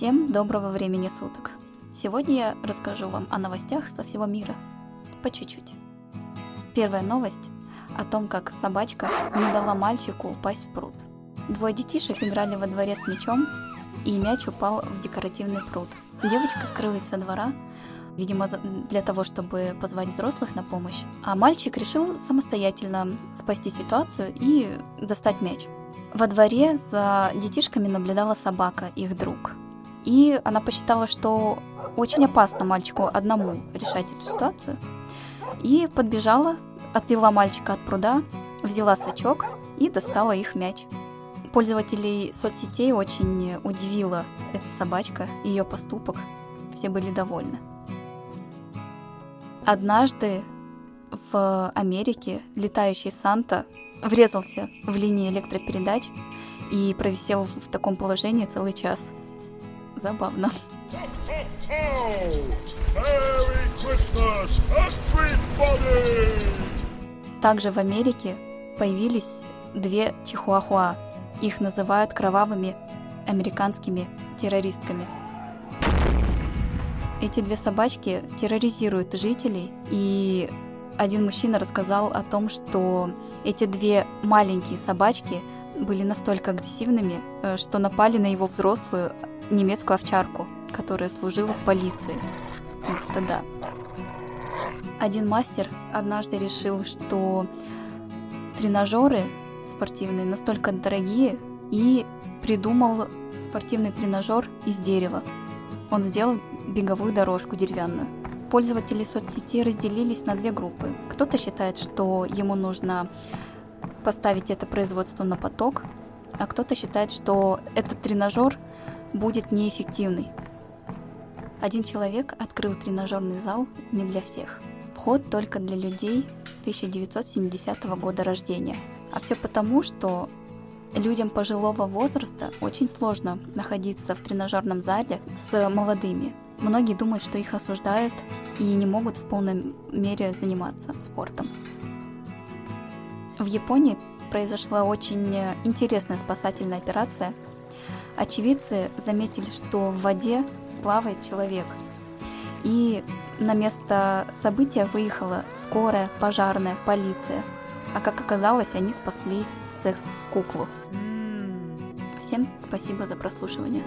Всем доброго времени суток. Сегодня я расскажу вам о новостях со всего мира. По чуть-чуть. Первая новость о том, как собачка не дала мальчику упасть в пруд. Двое детишек играли во дворе с мячом, и мяч упал в декоративный пруд. Девочка скрылась со двора, видимо, для того, чтобы позвать взрослых на помощь. А мальчик решил самостоятельно спасти ситуацию и достать мяч. Во дворе за детишками наблюдала собака, их друг. И она посчитала, что очень опасно мальчику одному решать эту ситуацию. И подбежала, отвела мальчика от пруда, взяла сачок и достала их мяч. Пользователей соцсетей очень удивила эта собачка, ее поступок. Все были довольны. Однажды в Америке летающий Санта врезался в линии электропередач и провисел в таком положении целый час. Забавно. Также в Америке появились две чихуахуа. Их называют кровавыми американскими террористками. Эти две собачки терроризируют жителей, и один мужчина рассказал о том, что эти две маленькие собачки были настолько агрессивными, э, что напали на его взрослую немецкую овчарку, которая служила в полиции. Вот это да. Один мастер однажды решил, что тренажеры спортивные настолько дорогие и придумал спортивный тренажер из дерева. Он сделал беговую дорожку деревянную. Пользователи соцсети разделились на две группы. Кто-то считает, что ему нужно поставить это производство на поток, а кто-то считает, что этот тренажер будет неэффективный. Один человек открыл тренажерный зал не для всех. Вход только для людей 1970 года рождения. А все потому, что людям пожилого возраста очень сложно находиться в тренажерном зале с молодыми. Многие думают, что их осуждают и не могут в полной мере заниматься спортом. В Японии произошла очень интересная спасательная операция – Очевидцы заметили, что в воде плавает человек. И на место события выехала скорая, пожарная, полиция. А как оказалось, они спасли секс-куклу. Всем спасибо за прослушивание.